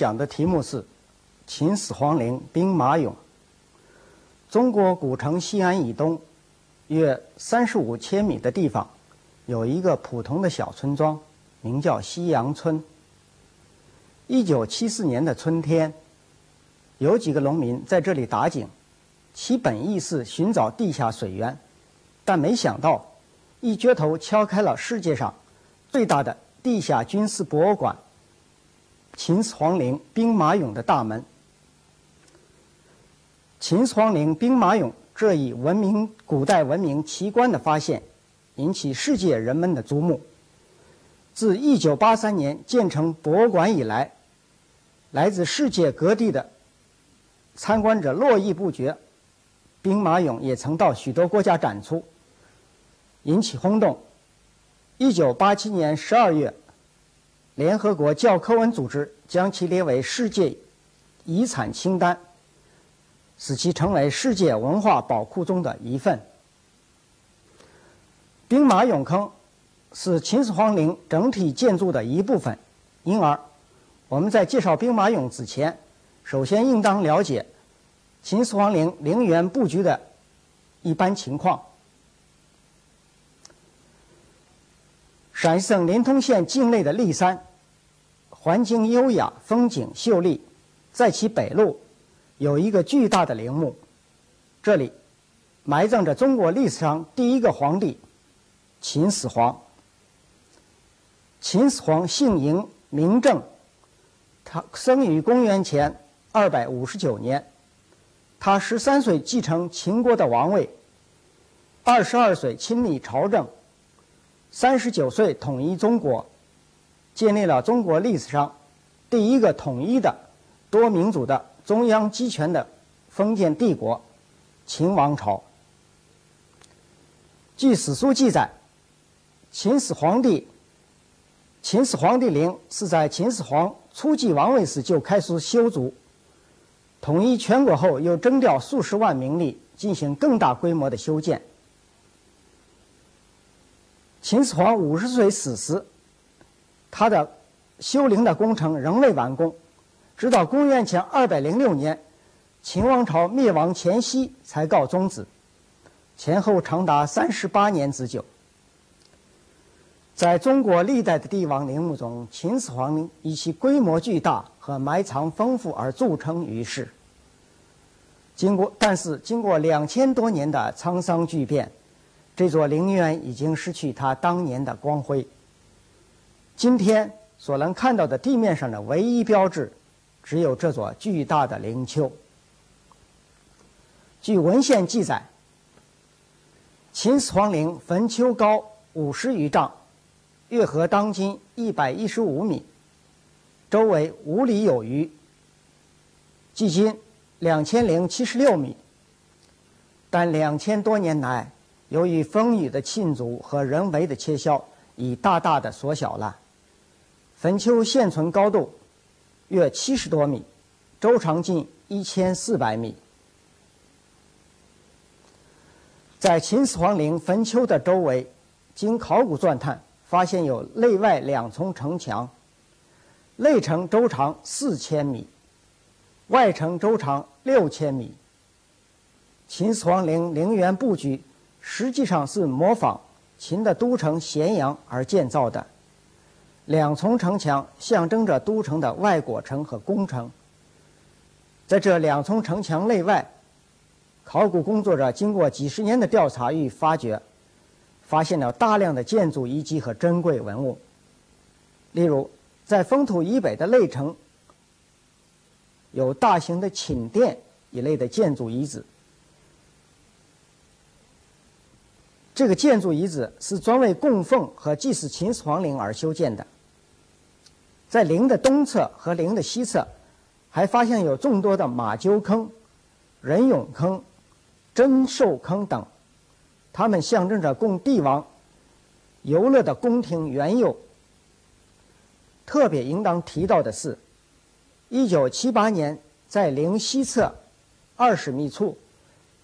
讲的题目是秦始皇陵兵马俑。中国古城西安以东约三十五千米的地方，有一个普通的小村庄，名叫西阳村。一九七四年的春天，有几个农民在这里打井，其本意是寻找地下水源，但没想到一镢头敲开了世界上最大的地下军事博物馆。秦始皇陵兵马俑的大门。秦始皇陵兵马俑这一文明古代文明奇观的发现，引起世界人们的瞩目。自1983年建成博物馆以来，来自世界各地的参观者络绎不绝，兵马俑也曾到许多国家展出，引起轰动。1987年12月。联合国教科文组织将其列为世界遗产清单，使其成为世界文化宝库中的一份。兵马俑坑是秦始皇陵整体建筑的一部分，因而我们在介绍兵马俑之前，首先应当了解秦始皇陵陵园布局的一般情况。陕西省临潼县境内的骊山。环境优雅，风景秀丽，在其北麓有一个巨大的陵墓，这里埋葬着中国历史上第一个皇帝秦始皇。秦始皇姓嬴，名政，他生于公元前二百五十九年，他十三岁继承秦国的王位，二十二岁亲历朝政，三十九岁统一中国。建立了中国历史上第一个统一的多民族的中央集权的封建帝国——秦王朝。据史书记载，秦始皇帝秦始皇帝陵是在秦始皇初继王位时就开始修筑，统一全国后又征调数十万民力进行更大规模的修建。秦始皇五十岁死时。他的修陵的工程仍未完工，直到公元前二百零六年，秦王朝灭亡前夕才告终止，前后长达三十八年之久。在中国历代的帝王陵墓中，秦始皇陵以其规模巨大和埋藏丰富而著称于世。经过，但是经过两千多年的沧桑巨变，这座陵园已经失去它当年的光辉。今天所能看到的地面上的唯一标志，只有这座巨大的陵丘。据文献记载，秦始皇陵坟丘高五十余丈，约合当今一百一十五米，周围五里有余，距今两千零七十六米。但两千多年来，由于风雨的侵阻和人为的切削，已大大的缩小了。坟丘现存高度约七十多米，周长近一千四百米。在秦始皇陵坟丘的周围，经考古钻探，发现有内外两重城墙，内城周长四千米，外城周长六千米。秦始皇陵陵园布局实际上是模仿秦的都城咸阳而建造的。两重城墙象征着都城的外国城和宫城。在这两重城墙内外，考古工作者经过几十年的调查与发掘，发现了大量的建筑遗迹和珍贵文物。例如，在封土以北的内城，有大型的寝殿一类的建筑遗址。这个建筑遗址是专为供奉和祭祀秦始皇陵而修建的。在陵的东侧和陵的西侧，还发现有众多的马厩坑、人俑坑、珍兽坑等，它们象征着供帝王游乐的宫廷园囿。特别应当提到的是，一九七八年在陵西侧二十米处、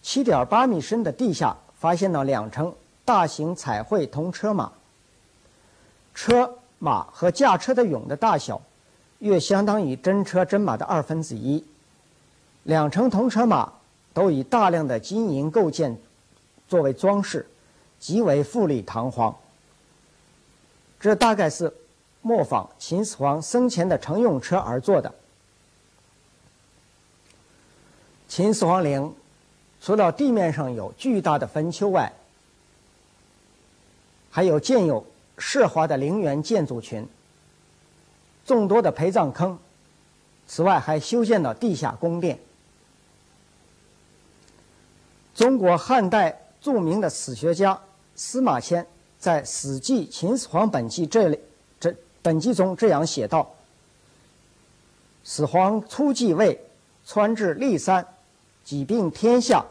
七点八米深的地下，发现了两乘大型彩绘铜车马，车。马和驾车的俑的大小，约相当于真车真马的二分之一。两乘铜车马都以大量的金银构件作为装饰，极为富丽堂皇。这大概是模仿秦始皇生前的乘用车而做的。秦始皇陵除了地面上有巨大的坟丘外，还有建有奢华的陵园建筑群、众多的陪葬坑。此外，还修建了地下宫殿。中国汉代著名的史学家司马迁在《史记·秦始皇本纪》这里这本纪中这样写道：“始皇初继位，川至骊山，几并天下，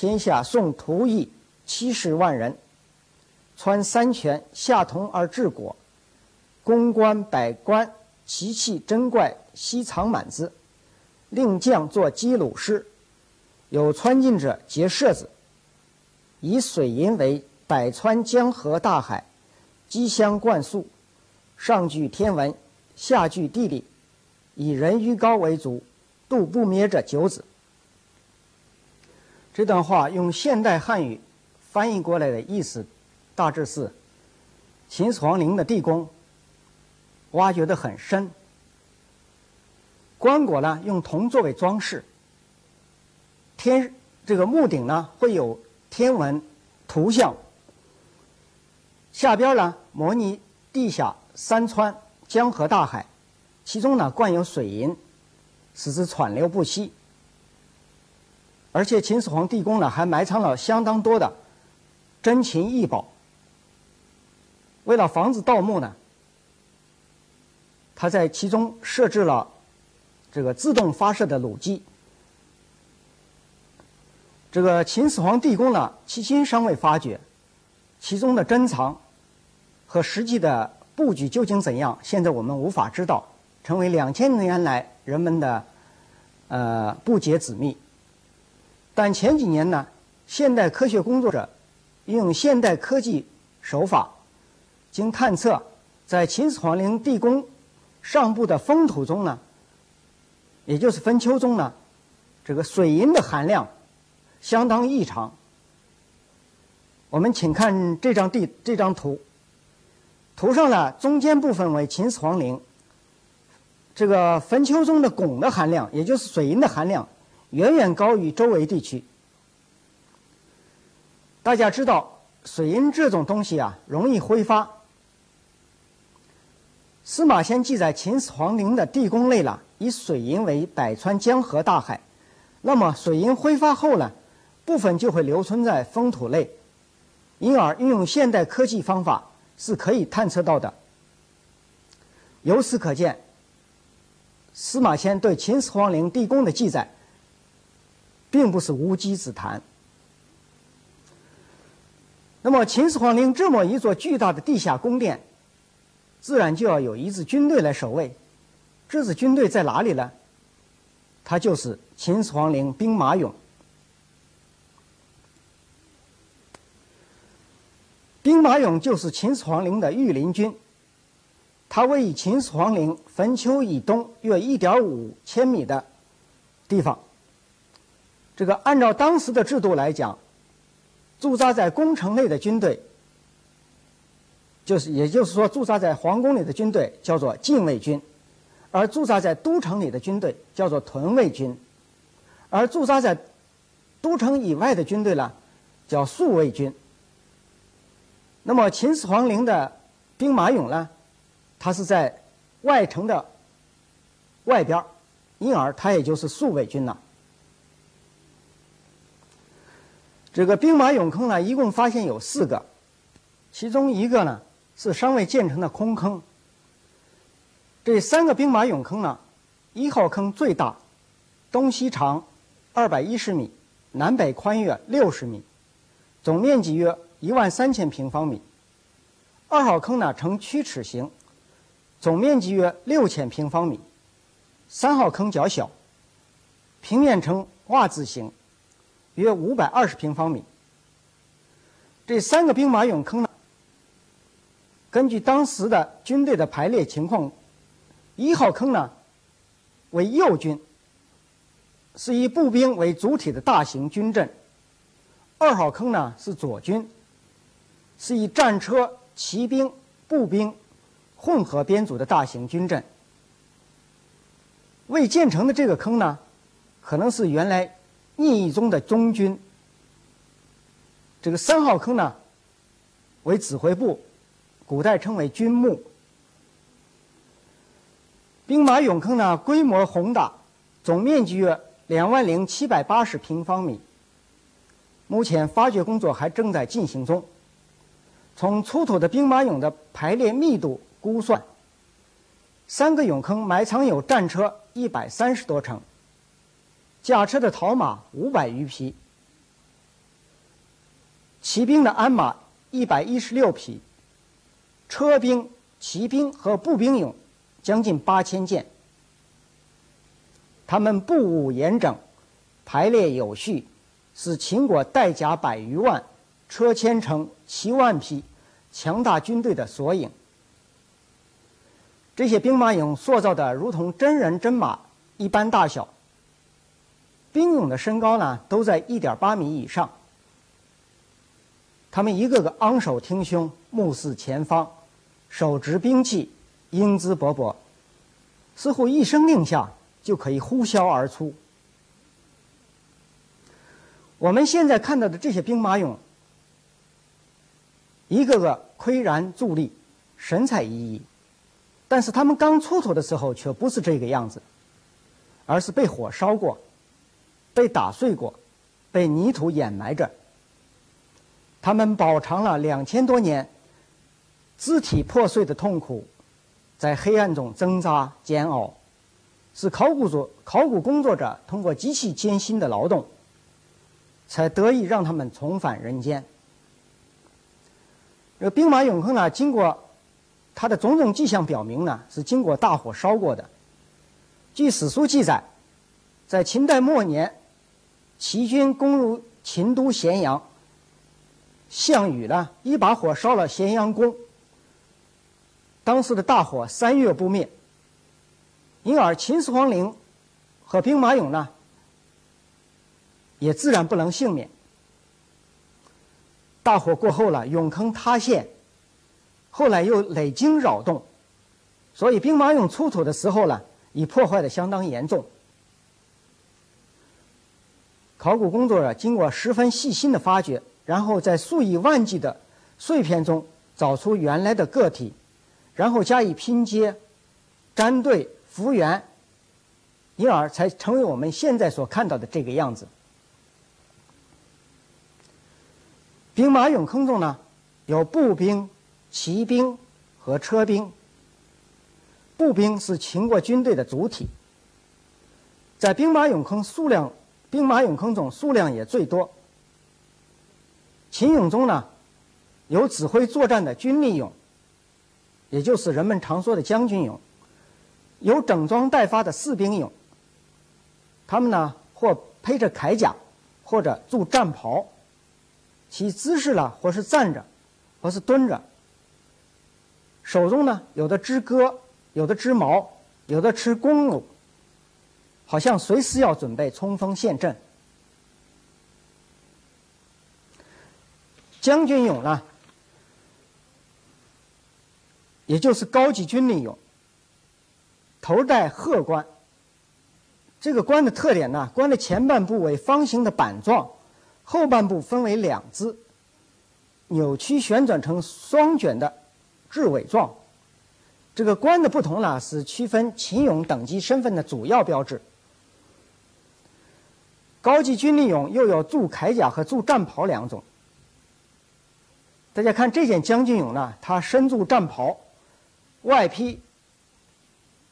天下送徒役七十万人。”穿三泉，下同而治国，公关百官，奇器珍怪，悉藏满之。令将作击鲁师，有穿进者皆射子。以水银为百川江河大海，机相灌输，上具天文，下具地理，以人鱼高为主，度不灭者九子。这段话用现代汉语翻译过来的意思。大致是，秦始皇陵的地宫挖掘的很深，棺椁呢用铜作为装饰，天这个墓顶呢会有天文图像，下边呢模拟地下山川江河大海，其中呢灌有水银，使之川流不息，而且秦始皇地宫呢还埋藏了相当多的珍禽异宝。为了防止盗墓呢，他在其中设置了这个自动发射的弩机。这个秦始皇地宫呢，迄今尚未发掘，其中的珍藏和实际的布局究竟怎样，现在我们无法知道，成为两千年来人们的呃不解之谜。但前几年呢，现代科学工作者用现代科技手法。经探测，在秦始皇陵地宫上部的封土中呢，也就是坟丘中呢，这个水银的含量相当异常。我们请看这张地这张图，图上呢中间部分为秦始皇陵，这个坟丘中的汞的含量，也就是水银的含量，远远高于周围地区。大家知道，水银这种东西啊，容易挥发。司马迁记载秦始皇陵的地宫内了，以水银为百川江河大海。那么水银挥发后呢，部分就会留存在封土内，因而运用现代科技方法是可以探测到的。由此可见，司马迁对秦始皇陵地宫的记载，并不是无稽之谈。那么秦始皇陵这么一座巨大的地下宫殿。自然就要有一支军队来守卫，这支军队在哪里呢？它就是秦始皇陵兵马俑。兵马俑就是秦始皇陵的御林军，它位于秦始皇陵坟丘以东约一点五千米的地方。这个按照当时的制度来讲，驻扎在宫城内的军队。就是，也就是说，驻扎在皇宫里的军队叫做禁卫军，而驻扎在都城里的军队叫做屯卫军，而驻扎在都城以外的军队呢，叫宿卫军。那么，秦始皇陵的兵马俑呢，它是在外城的外边因而它也就是宿卫军了。这个兵马俑坑呢，一共发现有四个，其中一个呢。是尚未建成的空坑。这三个兵马俑坑呢，一号坑最大，东西长二百一十米，南北宽约六十米，总面积约一万三千平方米。二号坑呢呈曲尺形，总面积约六千平方米。三号坑较小，平面呈袜字形，约五百二十平方米。这三个兵马俑坑呢。根据当时的军队的排列情况，一号坑呢为右军，是以步兵为主体的大型军阵；二号坑呢是左军，是以战车、骑兵、步兵混合编组的大型军阵。未建成的这个坑呢，可能是原来意义中的中军。这个三号坑呢为指挥部，古代称为军墓。兵马俑坑呢规模宏大，总面积约两万零七百八十平方米。目前发掘工作还正在进行中。从出土的兵马俑的排列密度估算，三个俑坑埋藏有战车一百三十多乘，驾车的陶马五百余匹，骑兵的鞍马一百一十六匹，车兵、骑兵和步兵俑。将近八千件，他们步伍严整，排列有序，是秦国带甲百余万、车千乘、七万匹强大军队的缩影。这些兵马俑塑造的如同真人真马一般大小，兵俑的身高呢都在一点八米以上。他们一个个昂首挺胸，目视前方，手执兵器。英姿勃勃，似乎一声令下就可以呼啸而出。我们现在看到的这些兵马俑，一个个岿然伫立，神采奕奕，但是他们刚出土的时候却不是这个样子，而是被火烧过、被打碎过、被泥土掩埋着。他们饱尝了两千多年肢体破碎的痛苦。在黑暗中挣扎煎熬，是考古作考古工作者通过极其艰辛的劳动，才得以让他们重返人间。这个兵马俑坑呢，经过它的种种迹象表明呢，是经过大火烧过的。据史书记载，在秦代末年，齐军攻入秦都咸阳，项羽呢一把火烧了咸阳宫。当时的大火三月不灭，因而秦始皇陵和兵马俑呢，也自然不能幸免。大火过后了，俑坑塌陷，后来又累经扰动，所以兵马俑出土的时候呢，已破坏的相当严重。考古工作者经过十分细心的发掘，然后在数以万计的碎片中找出原来的个体。然后加以拼接、粘对、复原，因而才成为我们现在所看到的这个样子。兵马俑坑中呢，有步兵、骑兵和车兵。步兵是秦国军队的主体，在兵马俑坑数量，兵马俑坑中数量也最多。秦俑中呢，有指挥作战的军力俑。也就是人们常说的将军俑，有整装待发的士兵俑。他们呢，或披着铠甲，或者著战袍，其姿势呢，或是站着，或是蹲着。手中呢，有的支戈，有的支矛，有的持弓弩，好像随时要准备冲锋陷阵。将军俑呢？也就是高级军令俑，头戴鹤冠。这个冠的特点呢，冠的前半部为方形的板状，后半部分为两支，扭曲旋转成双卷的雉尾状。这个冠的不同呢，是区分秦俑等级身份的主要标志。高级军力俑又有铸铠甲和铸战袍两种。大家看这件将军俑呢，它身铸战袍。外披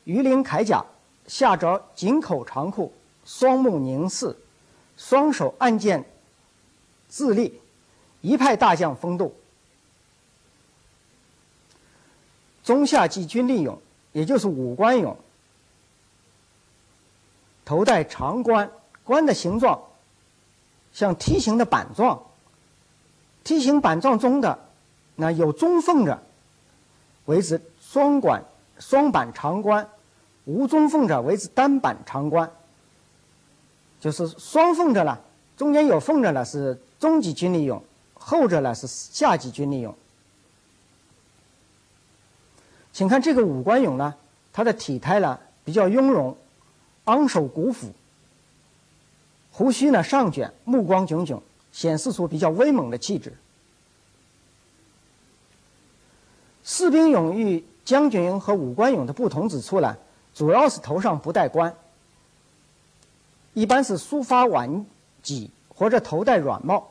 鱼鳞铠甲，下着紧口长裤，双目凝视，双手按剑自立，一派大将风度。中下级军力俑，也就是武官俑，头戴长冠，冠的形状像梯形的板状，梯形板状中的那有中缝着，为之。双管双板长冠，无中缝者为之单板长冠，就是双缝着了，中间有缝着了是中级军力用，后者呢是下级军力用。请看这个五官俑呢，它的体态呢比较雍容，昂首鼓腹，胡须呢上卷，目光炯炯，显示出比较威猛的气质。士兵俑与将军俑和武官俑的不同之处呢，主要是头上不戴冠，一般是梳发挽髻或者头戴软帽。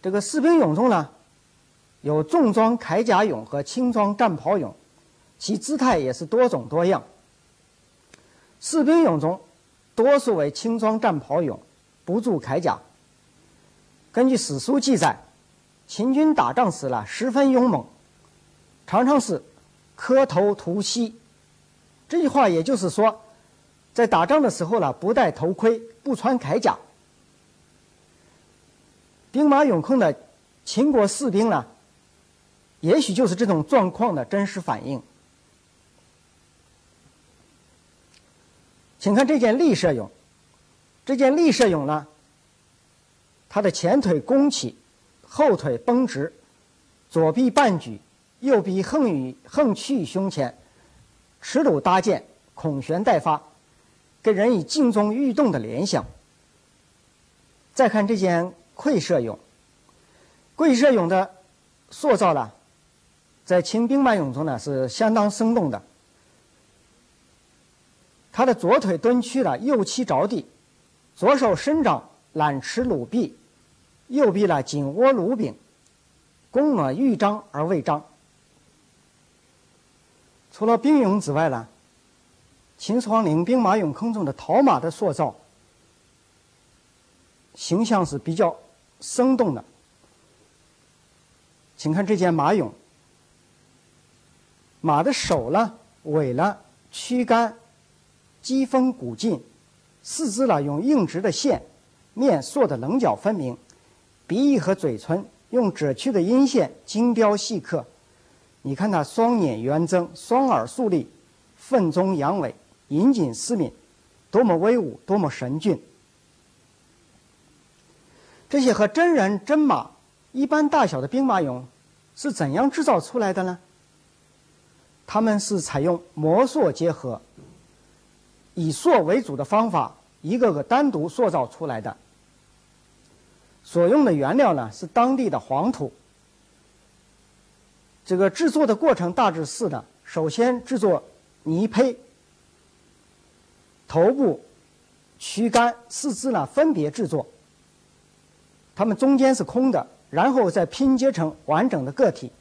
这个士兵俑中呢，有重装铠甲俑和轻装战袍俑，其姿态也是多种多样。士兵俑中，多数为轻装战袍俑，不著铠甲。根据史书记载，秦军打仗时呢，十分勇猛。常常是磕头涂膝，这句话也就是说，在打仗的时候呢，不戴头盔，不穿铠甲。兵马俑控的秦国士兵呢，也许就是这种状况的真实反应。请看这件立射俑，这件立射俑呢，它的前腿弓起，后腿绷直，左臂半举。右臂横于横屈于胸前，持弩搭箭，孔弦待发，给人以静中欲动的联想。再看这件跪射俑，跪射俑的塑造呢，在秦兵马俑中呢是相当生动的。他的左腿蹲屈了，右膝着地，左手伸掌揽持弩臂，右臂呢紧握弩柄，弓呢欲张而未张。除了兵俑之外呢，秦始皇陵兵马俑坑中的陶马的塑造，形象是比较生动的。请看这件马俑，马的手呢、尾呢、躯干、肌丰骨劲，四肢呢用硬直的线，面塑的棱角分明，鼻翼和嘴唇用褶曲的阴线精雕细刻。你看他双眼圆睁，双耳竖立，奋中扬尾，引颈思敏，多么威武，多么神俊！这些和真人真马一般大小的兵马俑是怎样制造出来的呢？他们是采用模塑结合，以塑为主的方法，一个个单独塑造出来的。所用的原料呢是当地的黄土。这个制作的过程大致是的：首先制作泥胚，头部、躯干、四肢呢分别制作，它们中间是空的，然后再拼接成完整的个体。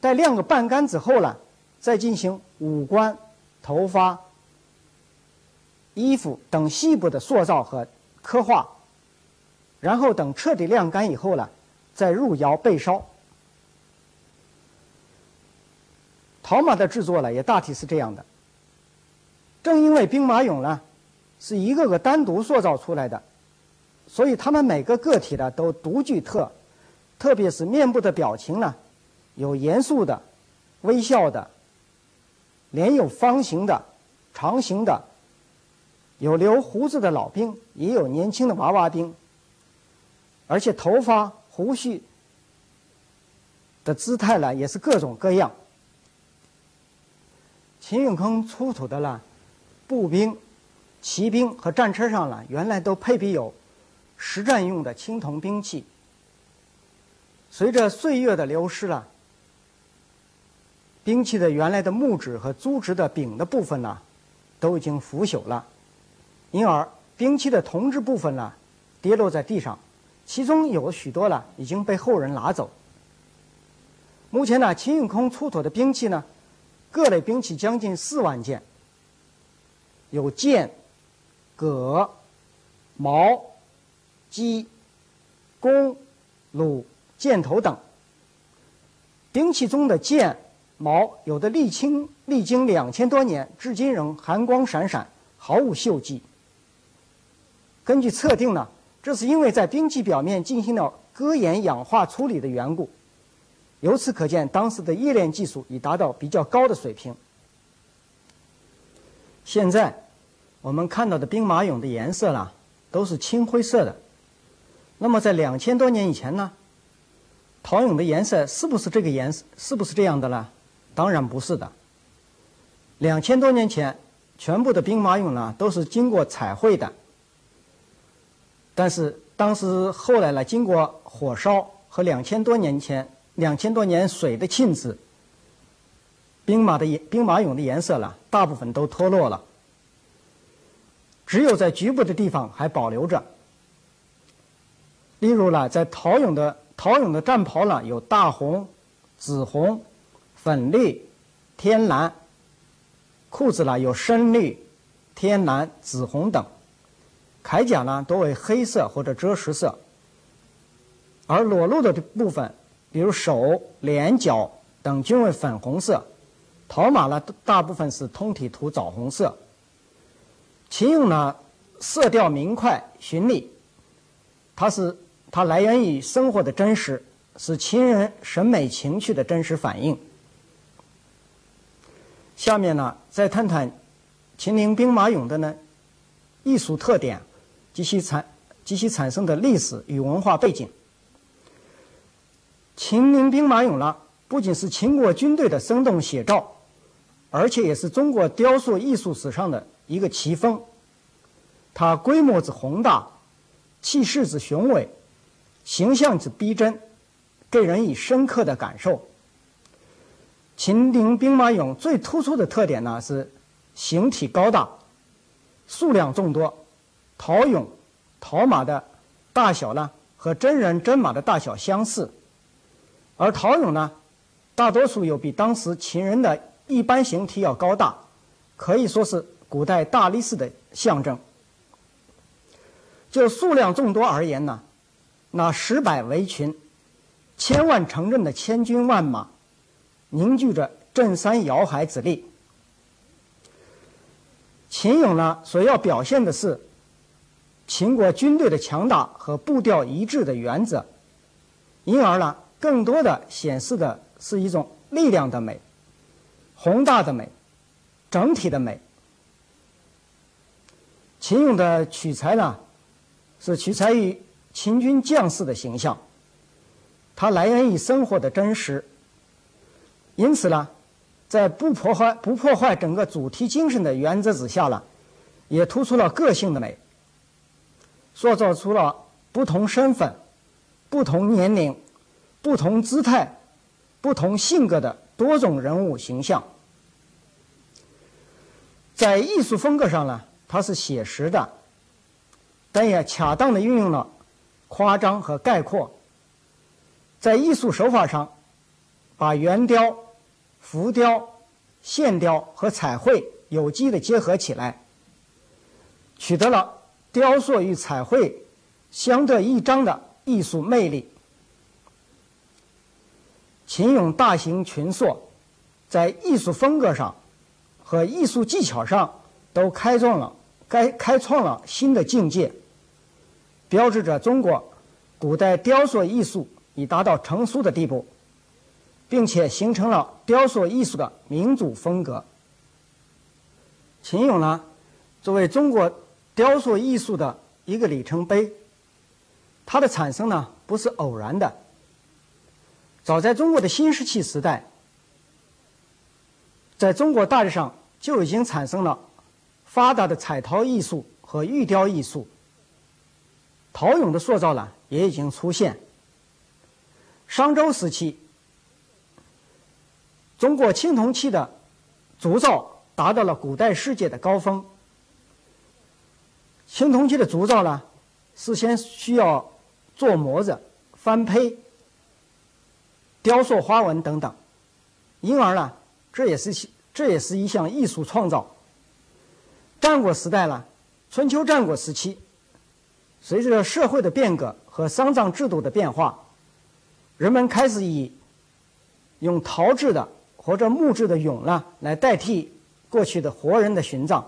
待晾个半干之后呢，再进行五官、头发、衣服等细部的塑造和刻画，然后等彻底晾干以后呢，再入窑焙烧。陶马的制作呢，也大体是这样的。正因为兵马俑呢，是一个个单独塑造出来的，所以他们每个个体呢都独具特，特别是面部的表情呢，有严肃的、微笑的，脸有方形的、长形的，有留胡子的老兵，也有年轻的娃娃兵，而且头发、胡须的姿态呢，也是各种各样。秦俑坑出土的了步兵、骑兵和战车上呢，原来都配备有实战用的青铜兵器。随着岁月的流失了，兵器的原来的木质和粗质的柄的部分呢，都已经腐朽了，因而兵器的铜质部分呢，跌落在地上，其中有许多呢已经被后人拿走。目前呢，秦俑坑出土的兵器呢。各类兵器将近四万件，有剑、戈、矛、戟、弓、弩、箭头等。兵器中的剑、矛，有的历经历经两千多年，至今仍寒光闪闪，毫无锈迹。根据测定呢，这是因为在兵器表面进行了割研氧化处理的缘故。由此可见，当时的冶炼技术已达到比较高的水平。现在我们看到的兵马俑的颜色呢，都是青灰色的。那么在两千多年以前呢，陶俑的颜色是不是这个颜色？是不是这样的呢？当然不是的。两千多年前，全部的兵马俑呢都是经过彩绘的。但是当时后来呢，经过火烧和两千多年前、两千多年水的浸渍，兵马的兵马俑的颜色呢，大部分都脱落了，只有在局部的地方还保留着。例如呢，在陶俑的陶俑的战袍呢，有大红、紫红、粉绿、天蓝；裤子呢有深绿、天蓝、紫红等；铠甲呢多为黑色或者赭石色。而裸露的部分，比如手、脸、脚等，均为粉红色。陶马呢，大部分是通体涂枣红色。秦俑呢，色调明快、绚丽，它是。它来源于生活的真实，是秦人审美情趣的真实反映。下面呢，再谈谈秦陵兵马俑的呢艺术特点及其产及其产生的历史与文化背景。秦陵兵马俑呢，不仅是秦国军队的生动写照，而且也是中国雕塑艺术史上的一个奇峰。它规模之宏大，气势之雄伟。形象之逼真，给人以深刻的感受。秦陵兵马俑最突出的特点呢是形体高大，数量众多。陶俑、陶马的大小呢和真人真马的大小相似，而陶俑呢大多数又比当时秦人的一般形体要高大，可以说是古代大力士的象征。就数量众多而言呢。那十百围群，千万城镇的千军万马，凝聚着镇山摇海之力。秦俑呢，所要表现的是秦国军队的强大和步调一致的原则，因而呢，更多的显示的是一种力量的美、宏大的美、整体的美。秦俑的取材呢，是取材于。秦军将士的形象，它来源于生活的真实，因此呢，在不破坏不破坏整个主题精神的原则之下呢，也突出了个性的美，塑造出了不同身份、不同年龄、不同姿态、不同性格的多种人物形象。在艺术风格上呢，它是写实的，但也恰当的运用了。夸张和概括，在艺术手法上，把圆雕、浮雕、线雕和彩绘有机的结合起来，取得了雕塑与彩绘相得益彰的艺术魅力。秦俑大型群塑，在艺术风格上和艺术技巧上都开创了该开创了新的境界。标志着中国古代雕塑艺术已达到成熟的地步，并且形成了雕塑艺术的民主风格。秦俑呢，作为中国雕塑艺术的一个里程碑，它的产生呢不是偶然的。早在中国的新石器时代，在中国大地上就已经产生了发达的彩陶艺术和玉雕艺术。陶俑的塑造呢，也已经出现。商周时期，中国青铜器的铸造达到了古代世界的高峰。青铜器的铸造呢，事先需要做模子、翻胚、雕塑花纹等等，因而呢，这也是这也是一项艺术创造。战国时代呢，春秋战国时期。随着社会的变革和丧葬制度的变化，人们开始以用陶制的或者木质的俑呢来代替过去的活人的殉葬，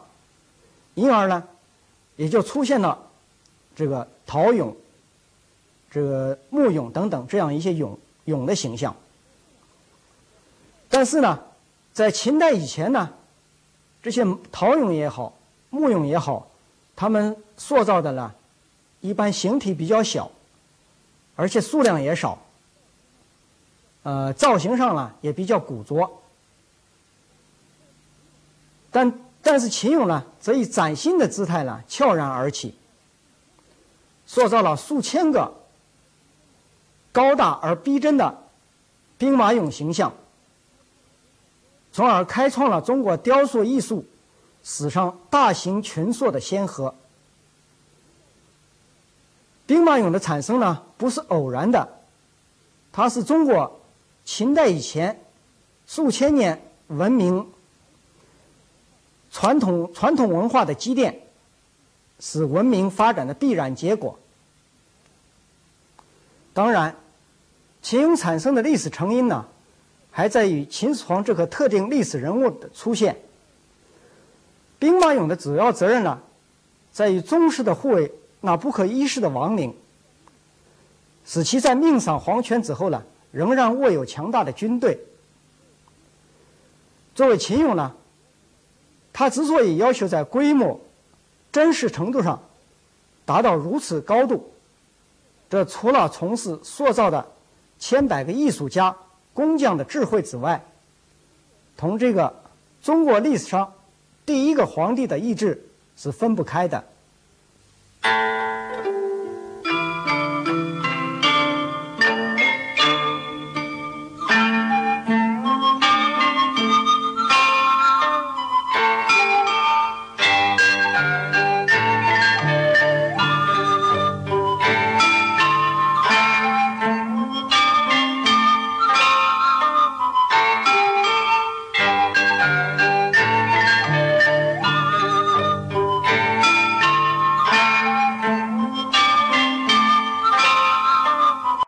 因而呢，也就出现了这个陶俑、这个木俑等等这样一些俑俑的形象。但是呢，在秦代以前呢，这些陶俑也好，木俑也好，他们塑造的呢，一般形体比较小，而且数量也少，呃，造型上呢也比较古拙。但但是秦俑呢，则以崭新的姿态呢悄然而起，塑造了数千个高大而逼真的兵马俑形象。从而开创了中国雕塑艺术史上大型群塑的先河。兵马俑的产生呢，不是偶然的，它是中国秦代以前数千年文明传统传统文化的积淀，是文明发展的必然结果。当然，秦俑产生的历史成因呢？还在于秦始皇这个特定历史人物的出现。兵马俑的主要责任呢，在于忠实的护卫那不可一世的王陵，使其在命丧黄泉之后呢，仍然握有强大的军队。作为秦俑呢，他之所以要求在规模、真实程度上达到如此高度，这除了从事塑造的千百个艺术家。工匠的智慧之外，同这个中国历史上第一个皇帝的意志是分不开的。